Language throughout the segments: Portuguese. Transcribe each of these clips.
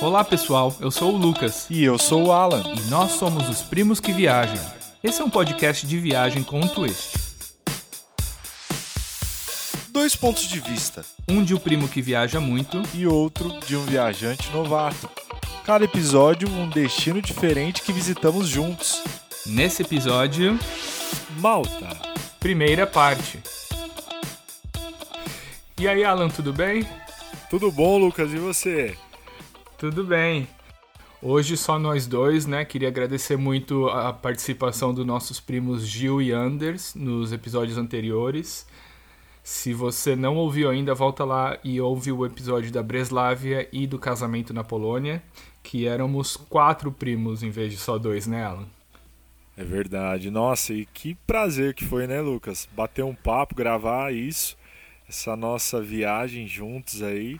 Olá pessoal, eu sou o Lucas E eu sou o Alan. e nós somos os Primos que Viajam. Esse é um podcast de viagem com um twist. Dois pontos de vista Um de o primo que viaja muito e outro de um viajante novato. Cada episódio, um destino diferente que visitamos juntos. Nesse episódio, Malta. primeira parte. E aí, Alan, tudo bem? Tudo bom, Lucas? E você? Tudo bem. Hoje só nós dois, né? Queria agradecer muito a participação dos nossos primos Gil e Anders nos episódios anteriores. Se você não ouviu ainda, volta lá e ouve o episódio da Breslávia e do casamento na Polônia, que éramos quatro primos em vez de só dois, né, Alan? É verdade. Nossa, e que prazer que foi, né, Lucas? Bater um papo, gravar isso, essa nossa viagem juntos aí,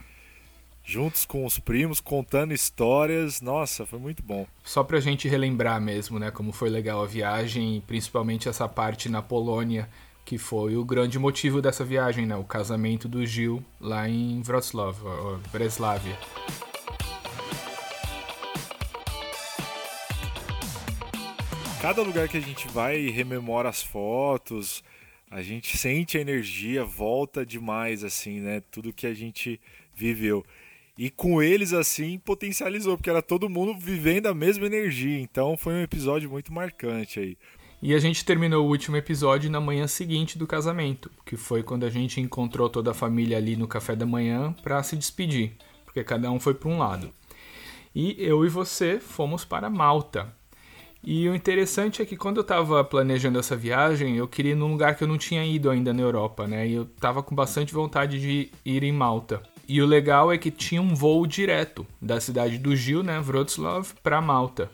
juntos com os primos, contando histórias. Nossa, foi muito bom. Só pra gente relembrar mesmo, né, como foi legal a viagem, e principalmente essa parte na Polônia, que foi o grande motivo dessa viagem, né, o casamento do Gil lá em Wrocław, Breslávia. Cada lugar que a gente vai e rememora as fotos, a gente sente a energia, volta demais, assim, né? Tudo que a gente viveu. E com eles, assim, potencializou, porque era todo mundo vivendo a mesma energia. Então foi um episódio muito marcante aí. E a gente terminou o último episódio na manhã seguinte do casamento, que foi quando a gente encontrou toda a família ali no café da manhã pra se despedir, porque cada um foi para um lado. E eu e você fomos para Malta. E o interessante é que quando eu estava planejando essa viagem, eu queria ir num lugar que eu não tinha ido ainda na Europa, né? E eu tava com bastante vontade de ir em Malta. E o legal é que tinha um voo direto da cidade do Gil, né, Wrocław, para Malta.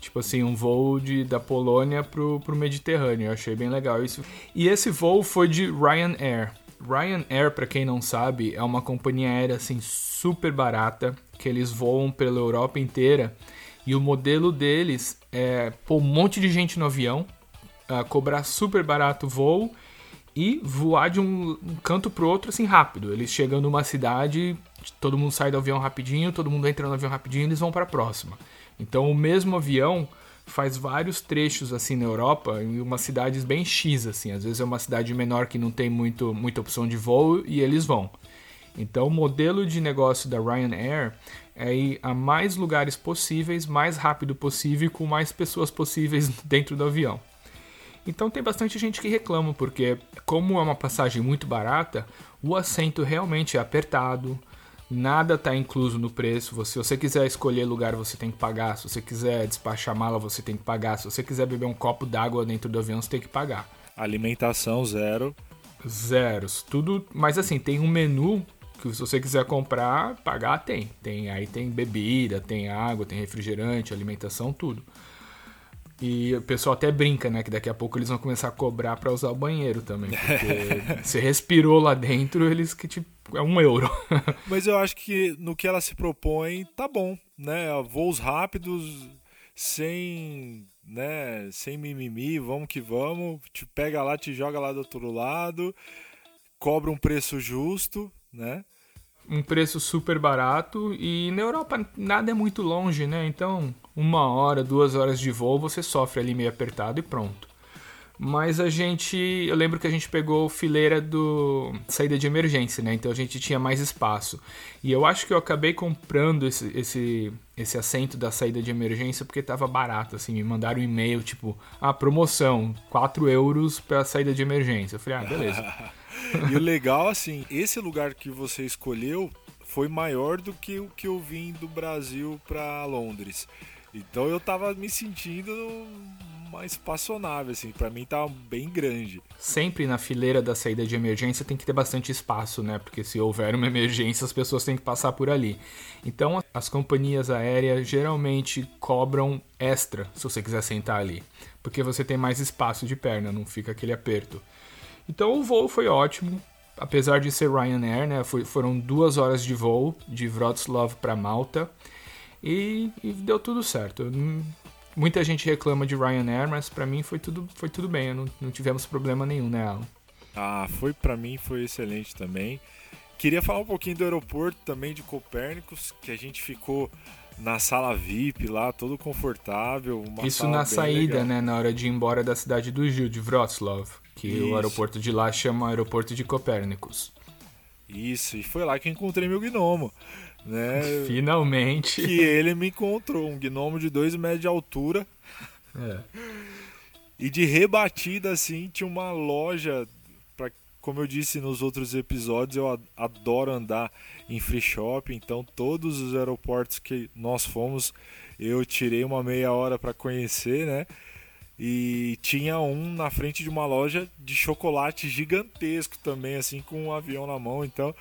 Tipo assim, um voo de, da Polônia pro, pro Mediterrâneo. Eu achei bem legal isso. E esse voo foi de Ryanair. Ryanair, para quem não sabe, é uma companhia aérea assim super barata, que eles voam pela Europa inteira. E o modelo deles é pôr um monte de gente no avião, ah, cobrar super barato o voo e voar de um, um canto pro outro assim rápido. Eles chegam numa cidade, todo mundo sai do avião rapidinho, todo mundo entra no avião rapidinho e eles vão para a próxima. Então o mesmo avião faz vários trechos assim na Europa em umas cidades bem X assim. Às vezes é uma cidade menor que não tem muito, muita opção de voo e eles vão. Então o modelo de negócio da Ryanair é ir a mais lugares possíveis, mais rápido possível e com mais pessoas possíveis dentro do avião. Então tem bastante gente que reclama, porque como é uma passagem muito barata, o assento realmente é apertado, nada está incluso no preço. Se você quiser escolher lugar, você tem que pagar. Se você quiser despachar mala, você tem que pagar. Se você quiser beber um copo d'água dentro do avião, você tem que pagar. Alimentação zero. Zeros, tudo. Mas assim, tem um menu que se você quiser comprar, pagar tem. Tem aí tem bebida, tem água, tem refrigerante, alimentação, tudo. E o pessoal até brinca, né? Que daqui a pouco eles vão começar a cobrar pra usar o banheiro também. Porque você respirou lá dentro, eles que tipo. É um euro. Mas eu acho que no que ela se propõe, tá bom, né? Voos rápidos, sem, né, sem mimimi, vamos que vamos. Te pega lá, te joga lá do outro lado, cobra um preço justo, né? um preço super barato e na Europa nada é muito longe, né? Então, uma hora, duas horas de voo você sofre ali meio apertado e pronto. Mas a gente, eu lembro que a gente pegou fileira do saída de emergência, né? Então a gente tinha mais espaço. E eu acho que eu acabei comprando esse, esse, esse assento da saída de emergência porque tava barato, assim. Me mandaram um e-mail tipo, ah, promoção, 4 euros pra saída de emergência. Eu falei, ah, beleza. E o legal, assim, esse lugar que você escolheu foi maior do que o que eu vim do Brasil pra Londres. Então eu tava me sentindo uma espaçonave, assim, pra mim tava bem grande. Sempre na fileira da saída de emergência tem que ter bastante espaço, né? Porque se houver uma emergência, as pessoas têm que passar por ali. Então, as companhias aéreas geralmente cobram extra se você quiser sentar ali, porque você tem mais espaço de perna, não fica aquele aperto. Então, o voo foi ótimo, apesar de ser Ryanair, né? Foi- foram duas horas de voo de Wrocław para Malta e, e deu tudo certo. Muita gente reclama de Ryanair, mas pra mim foi tudo, foi tudo bem, não, não tivemos problema nenhum, né, Alan? Ah, foi pra mim foi excelente também. queria falar um pouquinho do aeroporto também de Copérnicos, que a gente ficou na sala VIP lá, todo confortável. Isso na saída, legal. né? Na hora de ir embora da cidade do Gil, de Wrocław, que Isso. o aeroporto de lá chama Aeroporto de Copérnicos. Isso, e foi lá que encontrei meu gnomo. Né? Finalmente. Que ele me encontrou, um gnomo de 2 metros de altura. É. E de rebatida, assim, tinha uma loja. Pra, como eu disse nos outros episódios, eu adoro andar em free shop. Então, todos os aeroportos que nós fomos, eu tirei uma meia hora para conhecer, né? E tinha um na frente de uma loja de chocolate gigantesco também, assim, com um avião na mão. Então,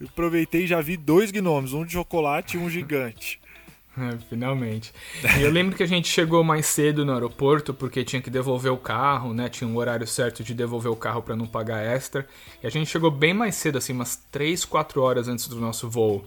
eu aproveitei e já vi dois gnomos, um de chocolate e um gigante. Finalmente. E eu lembro que a gente chegou mais cedo no aeroporto porque tinha que devolver o carro, né? Tinha um horário certo de devolver o carro para não pagar extra. E a gente chegou bem mais cedo, assim, umas 3, 4 horas antes do nosso voo.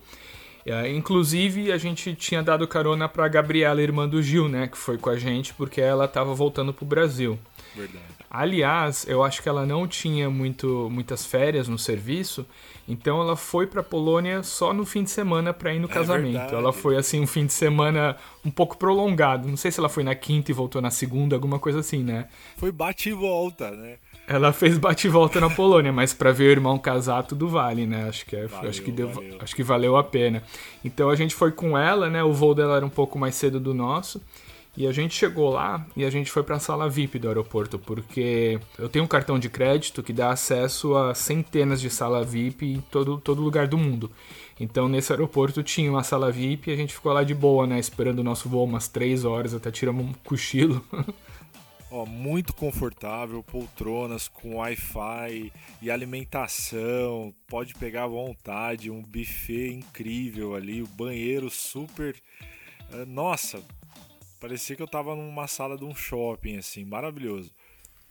É, inclusive, a gente tinha dado carona para Gabriela, irmã do Gil, né? Que foi com a gente porque ela estava voltando pro Brasil. Verdade. Aliás, eu acho que ela não tinha muito, muitas férias no serviço, então ela foi para Polônia só no fim de semana para ir no é casamento. Verdade. Ela foi assim um fim de semana um pouco prolongado. Não sei se ela foi na quinta e voltou na segunda, alguma coisa assim, né? Foi bate e volta, né? Ela fez bate e volta na Polônia, mas para ver o irmão casar tudo vale, né? Acho que é, valeu, acho que deu, acho que valeu a pena. Então a gente foi com ela, né? O voo dela era um pouco mais cedo do nosso. E a gente chegou lá e a gente foi para a sala VIP do aeroporto, porque eu tenho um cartão de crédito que dá acesso a centenas de sala VIP em todo, todo lugar do mundo. Então nesse aeroporto tinha uma sala VIP e a gente ficou lá de boa, né? Esperando o nosso voo umas três horas, até tiramos um cochilo. Ó, muito confortável, poltronas com Wi-Fi e alimentação, pode pegar à vontade, um buffet incrível ali, o banheiro super. Eh, nossa, parecia que eu tava numa sala de um shopping, assim, maravilhoso.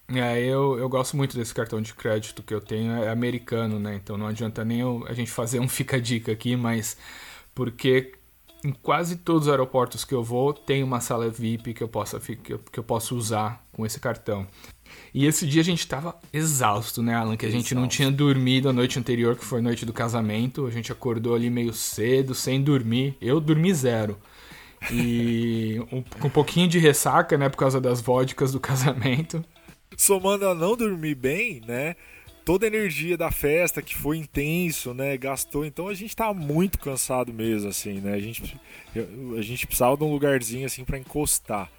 É, eu, eu gosto muito desse cartão de crédito que eu tenho, é americano, né? Então não adianta nem eu, a gente fazer um fica-dica aqui, mas porque em quase todos os aeroportos que eu vou tem uma sala VIP que eu possa que eu, que eu posso usar com esse cartão. E esse dia a gente estava exausto, né, Alan? Que a gente não tinha dormido a noite anterior, que foi a noite do casamento. A gente acordou ali meio cedo, sem dormir. Eu dormi zero. E um, com um pouquinho de ressaca, né, por causa das vodkas do casamento. Somando a não dormir bem, né? Toda a energia da festa que foi intenso, né? Gastou. Então a gente tá muito cansado mesmo, assim, né? A gente, a gente precisava de um lugarzinho assim para encostar.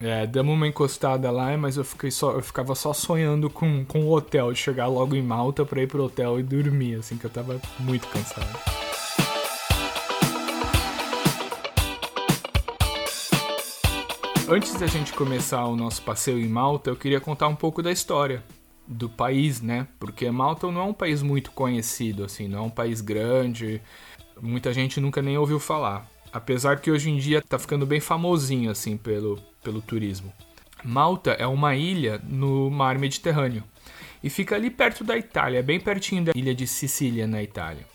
É, damos uma encostada lá, mas eu, fiquei só, eu ficava só sonhando com, com o hotel, de chegar logo em Malta pra ir pro hotel e dormir, assim, que eu tava muito cansado. Antes da gente começar o nosso passeio em Malta, eu queria contar um pouco da história do país, né? Porque Malta não é um país muito conhecido, assim, não é um país grande, muita gente nunca nem ouviu falar. Apesar que hoje em dia tá ficando bem famosinho, assim, pelo, pelo turismo. Malta é uma ilha no mar Mediterrâneo e fica ali perto da Itália, bem pertinho da ilha de Sicília, na Itália.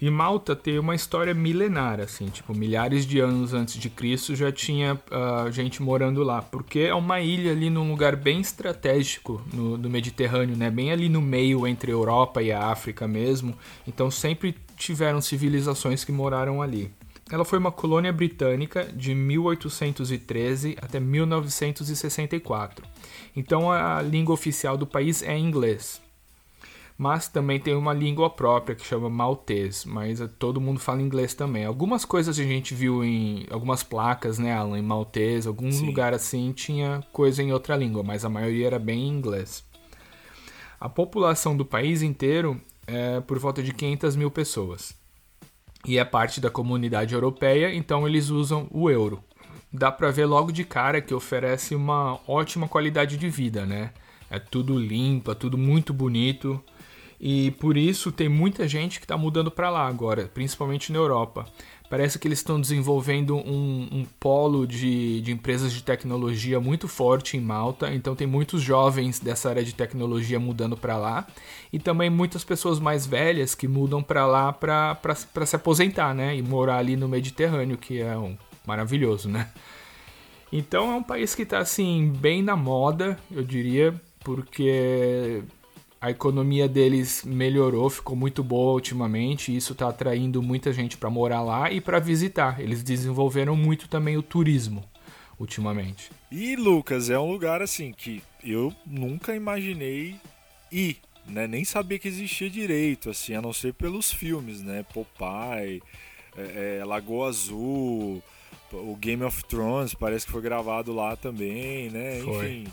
E Malta tem uma história milenar, assim, tipo, milhares de anos antes de Cristo já tinha uh, gente morando lá, porque é uma ilha ali num lugar bem estratégico no, no Mediterrâneo, né? Bem ali no meio entre a Europa e a África mesmo. Então sempre tiveram civilizações que moraram ali. Ela foi uma colônia britânica de 1813 até 1964. Então a língua oficial do país é inglês mas também tem uma língua própria que chama maltês, mas todo mundo fala inglês também. Algumas coisas a gente viu em algumas placas, né, Alan, em maltês, algum Sim. lugar assim tinha coisa em outra língua, mas a maioria era bem em inglês. A população do país inteiro é por volta de 500 mil pessoas. E é parte da comunidade europeia, então eles usam o euro. Dá para ver logo de cara que oferece uma ótima qualidade de vida, né? É tudo limpo, é tudo muito bonito. E por isso tem muita gente que está mudando para lá agora, principalmente na Europa. Parece que eles estão desenvolvendo um, um polo de, de, empresas de tecnologia muito forte em Malta, então tem muitos jovens dessa área de tecnologia mudando para lá e também muitas pessoas mais velhas que mudam para lá para se aposentar, né? E morar ali no Mediterrâneo, que é um maravilhoso, né? Então é um país que está assim bem na moda, eu diria, porque a economia deles melhorou, ficou muito boa ultimamente, e isso está atraindo muita gente para morar lá e para visitar. Eles desenvolveram muito também o turismo ultimamente. E Lucas, é um lugar assim que eu nunca imaginei ir, né? Nem sabia que existia direito, assim, a não ser pelos filmes, né? Popeye, é, é, Lagoa Azul, o Game of Thrones parece que foi gravado lá também, né? Foi. Enfim.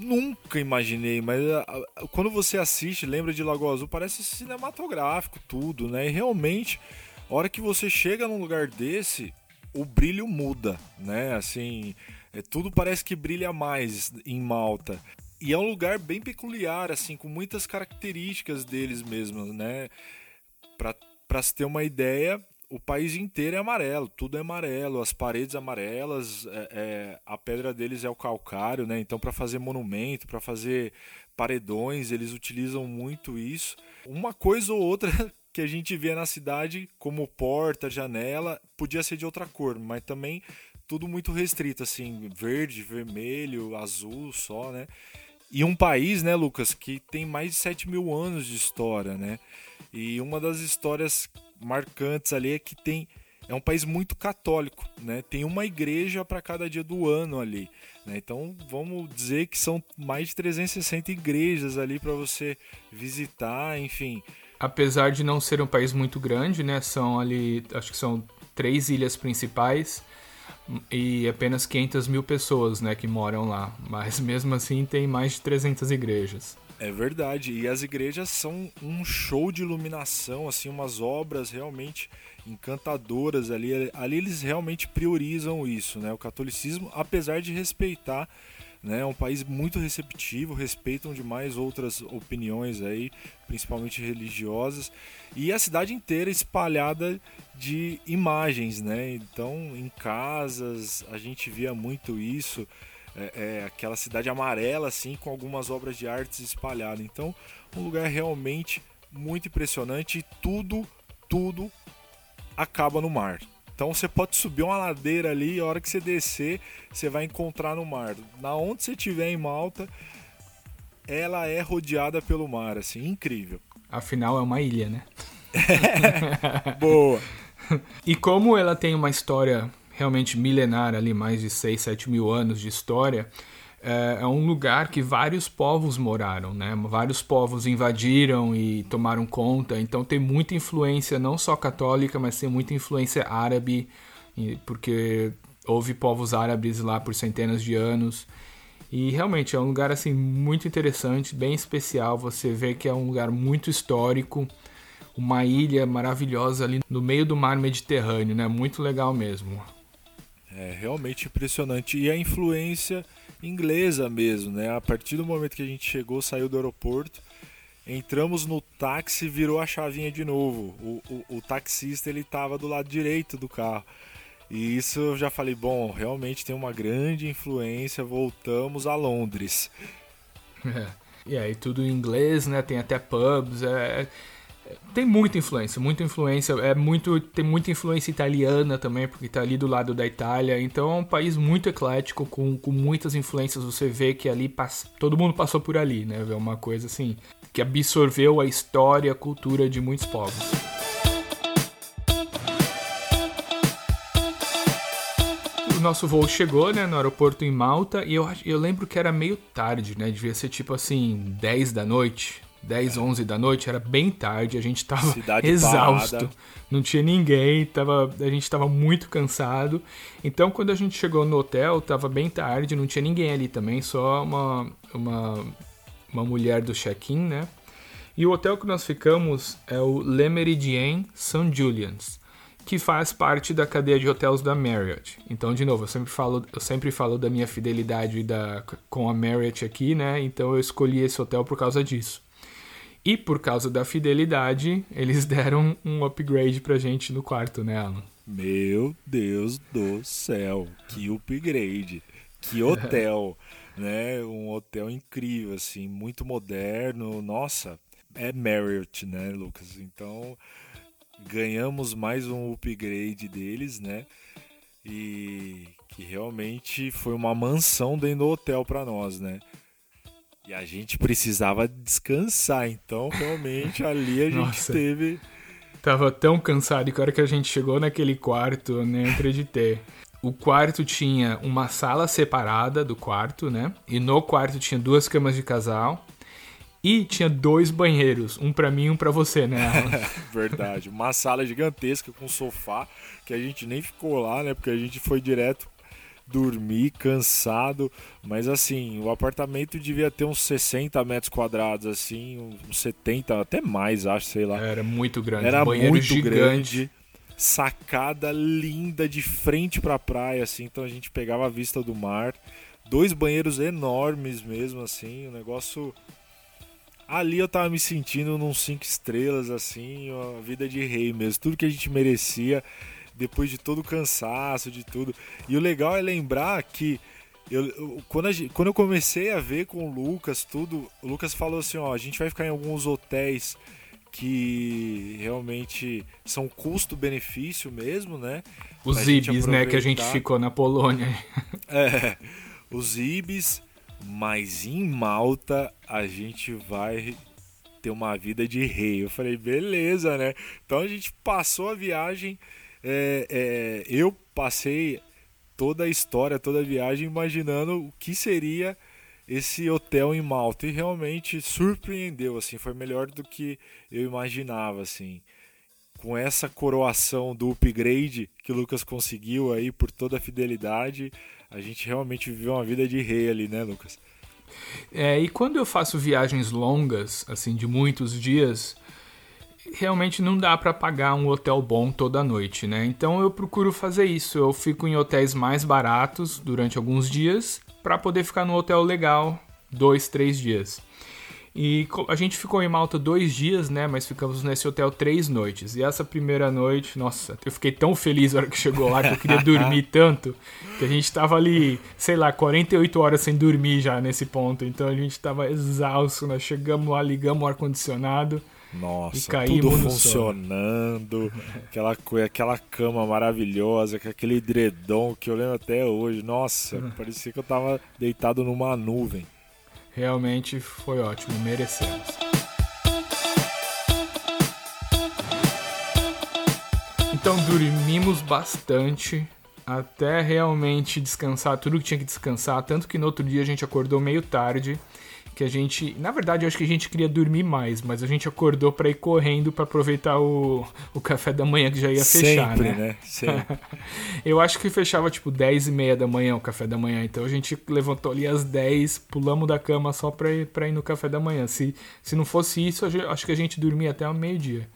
Nunca imaginei, mas quando você assiste, lembra de Lagoa Azul, parece cinematográfico tudo, né? E realmente, a hora que você chega num lugar desse, o brilho muda, né? Assim, é, tudo parece que brilha mais em Malta. E é um lugar bem peculiar, assim, com muitas características deles mesmos, né? Para se ter uma ideia, o país inteiro é amarelo, tudo é amarelo, as paredes amarelas, é, é, a pedra deles é o calcário, né? Então, para fazer monumento, para fazer paredões, eles utilizam muito isso. Uma coisa ou outra que a gente vê na cidade, como porta, janela, podia ser de outra cor, mas também tudo muito restrito, assim, verde, vermelho, azul só, né? E um país, né, Lucas, que tem mais de 7 mil anos de história, né? E uma das histórias marcantes ali é que tem é um país muito católico, né? Tem uma igreja para cada dia do ano ali, né? Então vamos dizer que são mais de 360 igrejas ali para você visitar, enfim. Apesar de não ser um país muito grande, né? São ali, acho que são três ilhas principais e apenas 500 mil pessoas, né, que moram lá. Mas mesmo assim tem mais de 300 igrejas. É verdade. E as igrejas são um show de iluminação, assim, umas obras realmente encantadoras ali. Ali eles realmente priorizam isso, né? O catolicismo, apesar de respeitar, né? É um país muito receptivo, respeitam demais outras opiniões aí, principalmente religiosas. E a cidade inteira espalhada de imagens, né? Então, em casas, a gente via muito isso é, é, aquela cidade amarela assim com algumas obras de artes espalhadas. Então, um lugar realmente muito impressionante e tudo, tudo acaba no mar. Então você pode subir uma ladeira ali e a hora que você descer, você vai encontrar no mar. Na onde você estiver em Malta, ela é rodeada pelo mar, assim, incrível. Afinal é uma ilha, né? Boa. e como ela tem uma história realmente milenar ali, mais de 6, 7 mil anos de história, é, é, um lugar que vários povos moraram, né? Vários povos invadiram e tomaram conta, então tem muita influência não só católica, mas tem muita influência árabe, porque houve povos árabes lá por centenas de anos. E realmente é um lugar assim muito interessante, bem especial. Você vê que é um lugar muito histórico, uma ilha maravilhosa ali no meio do mar Mediterrâneo, né? Muito legal mesmo. É realmente impressionante. E a influência inglesa mesmo, né? A partir do momento que a gente chegou, saiu do aeroporto, entramos no táxi virou a chavinha de novo. O, o, o taxista ele estava do lado direito do carro. E isso eu já falei, bom, realmente tem uma grande influência, voltamos a Londres. É. E aí tudo em inglês, né? Tem até pubs, é, tem muita influência, muita influência, é muito, tem muita influência italiana também, porque está ali do lado da Itália, então é um país muito eclético, com, com muitas influências, você vê que ali passa, todo mundo passou por ali, né, é uma coisa assim, que absorveu a história, a cultura de muitos povos. O nosso voo chegou, né, no aeroporto em Malta, e eu, eu lembro que era meio tarde, né, devia ser tipo assim, 10 da noite, 10, 11 da noite, era bem tarde, a gente tava Cidade exausto, parada. não tinha ninguém, tava, a gente tava muito cansado. Então, quando a gente chegou no hotel, tava bem tarde, não tinha ninguém ali também, só uma, uma, uma mulher do check-in, né? E o hotel que nós ficamos é o Le Méridien St. Julian's, que faz parte da cadeia de hotéis da Marriott. Então, de novo, eu sempre falo, eu sempre falo da minha fidelidade da, com a Marriott aqui, né? Então eu escolhi esse hotel por causa disso. E por causa da fidelidade, eles deram um upgrade pra gente no quarto, né, Alan? Meu Deus do céu, que upgrade, que hotel, né? Um hotel incrível, assim, muito moderno. Nossa, é Marriott, né, Lucas? Então ganhamos mais um upgrade deles, né? E que realmente foi uma mansão dentro do hotel para nós, né? E a gente precisava descansar, então realmente ali a gente Nossa. teve. Tava tão cansado que a hora que a gente chegou naquele quarto, eu nem acreditei. O quarto tinha uma sala separada do quarto, né? E no quarto tinha duas camas de casal. E tinha dois banheiros, um para mim e um para você, né? Verdade. Uma sala gigantesca com sofá, que a gente nem ficou lá, né? Porque a gente foi direto dormir cansado, mas assim, o apartamento devia ter uns 60 metros quadrados, assim, uns 70, até mais, acho, sei lá. Era muito grande, era muito gigante. grande, sacada linda de frente para a praia, assim, então a gente pegava a vista do mar, dois banheiros enormes mesmo, assim, o negócio ali eu tava me sentindo num cinco estrelas, assim, a vida de rei mesmo. Tudo que a gente merecia depois de todo o cansaço, de tudo. E o legal é lembrar que eu, eu quando, a, quando eu comecei a ver com o Lucas tudo, o Lucas falou assim, ó, a gente vai ficar em alguns hotéis que realmente são custo-benefício mesmo, né? Os Ibis, né, que a gente ficou na Polônia. é, os Ibis, mas em Malta a gente vai ter uma vida de rei. Eu falei, beleza, né? Então a gente passou a viagem é, é, eu passei toda a história, toda a viagem imaginando o que seria esse hotel em Malta e realmente surpreendeu, assim, foi melhor do que eu imaginava, assim. Com essa coroação do upgrade que o Lucas conseguiu aí por toda a fidelidade, a gente realmente viveu uma vida de rei ali, né, Lucas? É, e quando eu faço viagens longas, assim, de muitos dias, realmente não dá para pagar um hotel bom toda noite, né? Então eu procuro fazer isso. Eu fico em hotéis mais baratos durante alguns dias para poder ficar no hotel legal dois, três dias. E a gente ficou em Malta dois dias, né? Mas ficamos nesse hotel três noites. E essa primeira noite, nossa, eu fiquei tão feliz na hora que chegou lá que eu queria dormir tanto que a gente tava ali, sei lá, 48 horas sem dormir já nesse ponto. Então a gente tava exausto, nós chegamos lá, ligamos o ar-condicionado nossa, tudo funcionando, aquela, aquela cama maravilhosa, aquele edredom que eu lembro até hoje. Nossa, parecia que eu tava deitado numa nuvem. Realmente foi ótimo, merecemos. Então dormimos bastante até realmente descansar tudo que tinha que descansar, tanto que no outro dia a gente acordou meio tarde que a gente, na verdade, eu acho que a gente queria dormir mais, mas a gente acordou para ir correndo para aproveitar o, o café da manhã que já ia fechar, Sempre, né? né? Sempre. eu acho que fechava tipo 10 e meia da manhã o café da manhã, então a gente levantou ali às 10, pulamos da cama só para ir, pra ir no café da manhã. Se, se não fosse isso, acho que a gente dormia até o meio-dia.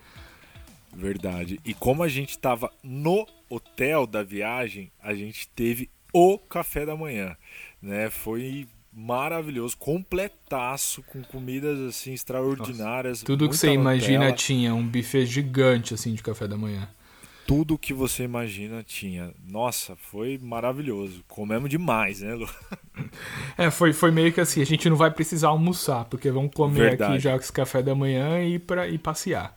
Verdade. E como a gente estava no hotel da viagem, a gente teve o café da manhã, né? Foi maravilhoso, completaço, com comidas assim extraordinárias. Nossa, tudo que você imagina tinha, um buffet gigante assim de café da manhã. Tudo que você imagina tinha. Nossa, foi maravilhoso. Comemos demais, né, Lu? É, foi, foi meio que assim, a gente não vai precisar almoçar, porque vamos comer Verdade. aqui já com esse café da manhã e para ir passear.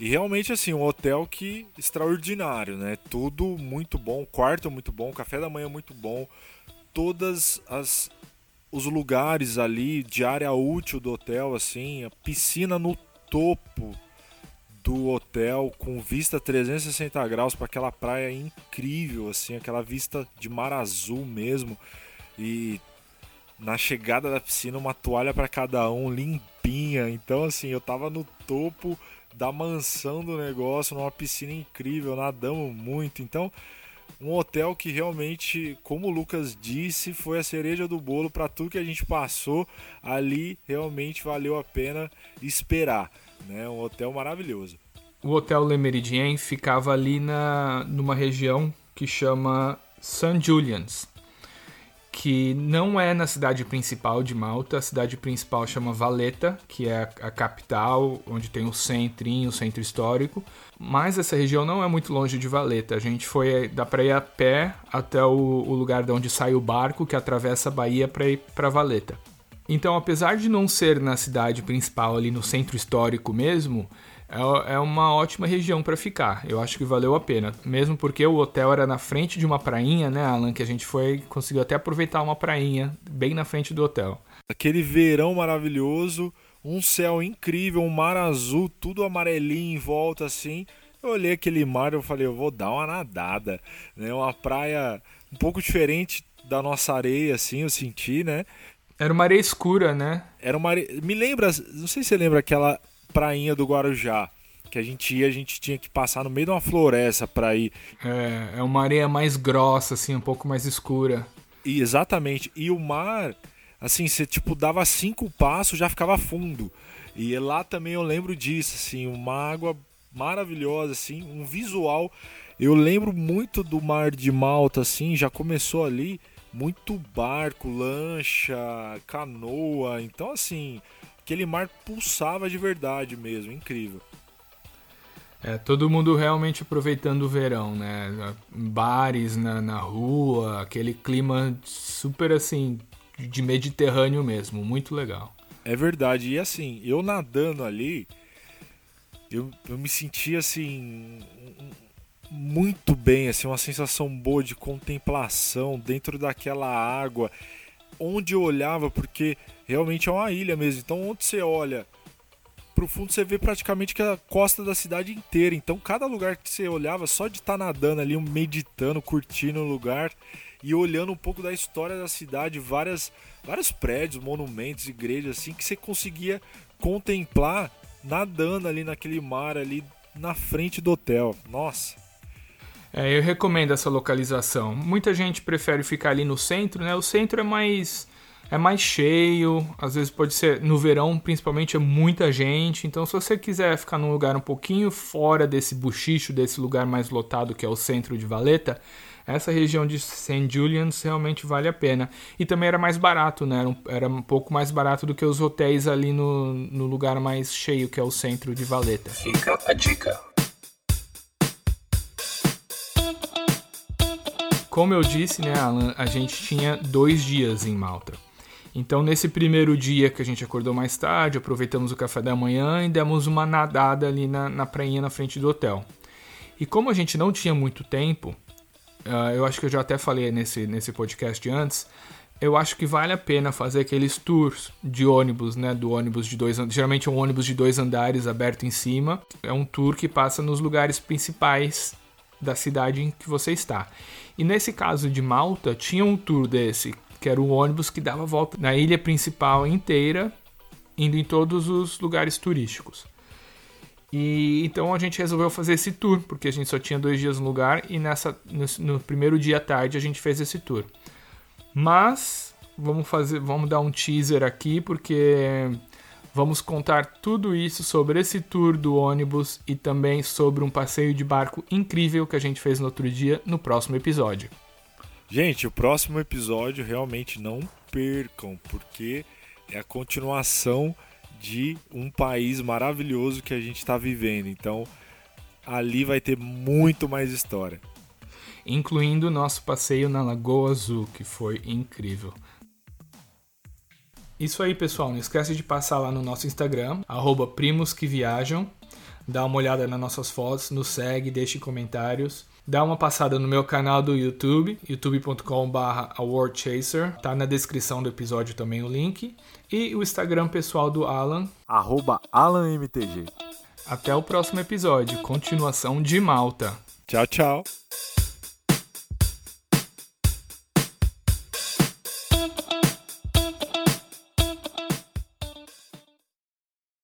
E realmente, assim, um hotel que extraordinário, né? Tudo muito bom, quarto muito bom, café da manhã muito bom, todas as os lugares ali de área útil do hotel, assim, a piscina no topo do hotel com vista 360 graus para aquela praia incrível, assim, aquela vista de mar azul mesmo e na chegada da piscina uma toalha para cada um limpinha. Então assim, eu tava no topo da mansão do negócio, numa piscina incrível, nadamos muito. Então, um hotel que realmente, como o Lucas disse, foi a cereja do bolo para tudo que a gente passou ali, realmente valeu a pena esperar, né? Um hotel maravilhoso. O Hotel Le Méridien ficava ali na numa região que chama St. Julian's, que não é na cidade principal de Malta. A cidade principal chama Valletta, que é a, capital, onde tem o centrinho, o centro histórico. Mas essa região não é muito longe de Valletta. A gente foi dá para ir a pé até o, o lugar de onde sai o barco que atravessa a Bahia para ir para Valletta. Então, apesar de não ser na cidade principal, ali no centro histórico mesmo, é, é uma ótima região para ficar. Eu acho que valeu a pena. Mesmo porque o hotel era na frente de uma prainha, né, Alan? Que a gente foi, conseguiu até aproveitar uma prainha bem na frente do hotel. aquele verão maravilhoso, um céu incrível, um mar azul, tudo amarelinho em volta assim. Eu olhei aquele mar e eu falei, eu vou dar uma nadada, né? Uma praia um pouco diferente da nossa areia, assim, eu senti, né? Era uma areia escura, né? Era uma areia... Me lembra, não sei se você lembra aquela prainha do Guarujá, que a gente ia, a gente tinha que passar no meio de uma floresta para ir. É, é uma areia mais grossa, assim, um pouco mais escura. E, exatamente. E o mar, assim, você tipo dava cinco passos, já ficava fundo. E lá também eu lembro disso, assim, uma água maravilhosa, assim, um visual. Eu lembro muito do mar de Malta, assim, já começou ali muito barco, lancha, canoa. Então, assim, aquele mar pulsava de verdade mesmo, incrível. É, todo mundo realmente aproveitando o verão, né? Bares na, na rua, aquele clima super assim, de Mediterrâneo mesmo, muito legal. É verdade, e assim, eu nadando ali, eu, eu me sentia assim, muito bem, assim, uma sensação boa de contemplação dentro daquela água, onde eu olhava, porque realmente é uma ilha mesmo, então onde você olha pro fundo você vê praticamente que a costa da cidade inteira. Então cada lugar que você olhava, só de estar tá nadando ali, meditando, curtindo o lugar e olhando um pouco da história da cidade, várias, vários prédios, monumentos, igrejas assim que você conseguia contemplar nadando ali naquele mar ali na frente do hotel. Nossa. É, eu recomendo essa localização. Muita gente prefere ficar ali no centro, né? O centro é mais é mais cheio, às vezes pode ser no verão, principalmente é muita gente. Então, se você quiser ficar num lugar um pouquinho fora desse buchicho, desse lugar mais lotado que é o centro de Valeta, essa região de St. Julian's realmente vale a pena. E também era mais barato, né? Era um, era um pouco mais barato do que os hotéis ali no, no lugar mais cheio que é o centro de Valeta. Fica a dica. Como eu disse, né, Alan, a gente tinha dois dias em Malta. Então, nesse primeiro dia que a gente acordou mais tarde, aproveitamos o café da manhã e demos uma nadada ali na, na prainha na frente do hotel. E como a gente não tinha muito tempo, uh, eu acho que eu já até falei nesse, nesse podcast antes, eu acho que vale a pena fazer aqueles tours de ônibus, né? Do ônibus de dois geralmente é um ônibus de dois andares aberto em cima. É um tour que passa nos lugares principais da cidade em que você está. E nesse caso de Malta, tinha um tour desse que era o ônibus que dava volta na ilha principal inteira, indo em todos os lugares turísticos. E então a gente resolveu fazer esse tour, porque a gente só tinha dois dias no lugar e nessa no, no primeiro dia à tarde a gente fez esse tour. Mas vamos fazer, vamos dar um teaser aqui porque vamos contar tudo isso sobre esse tour do ônibus e também sobre um passeio de barco incrível que a gente fez no outro dia no próximo episódio. Gente, o próximo episódio realmente não percam, porque é a continuação de um país maravilhoso que a gente está vivendo. Então, ali vai ter muito mais história. Incluindo o nosso passeio na Lagoa Azul, que foi incrível. Isso aí, pessoal. Não esquece de passar lá no nosso Instagram, primos que viajam. Dá uma olhada nas nossas fotos, nos segue, deixe comentários. Dá uma passada no meu canal do YouTube, youtube.com/awardchaser. Tá na descrição do episódio também o link e o Instagram pessoal do Alan, @alanmtg. Até o próximo episódio, continuação de Malta. Tchau, tchau.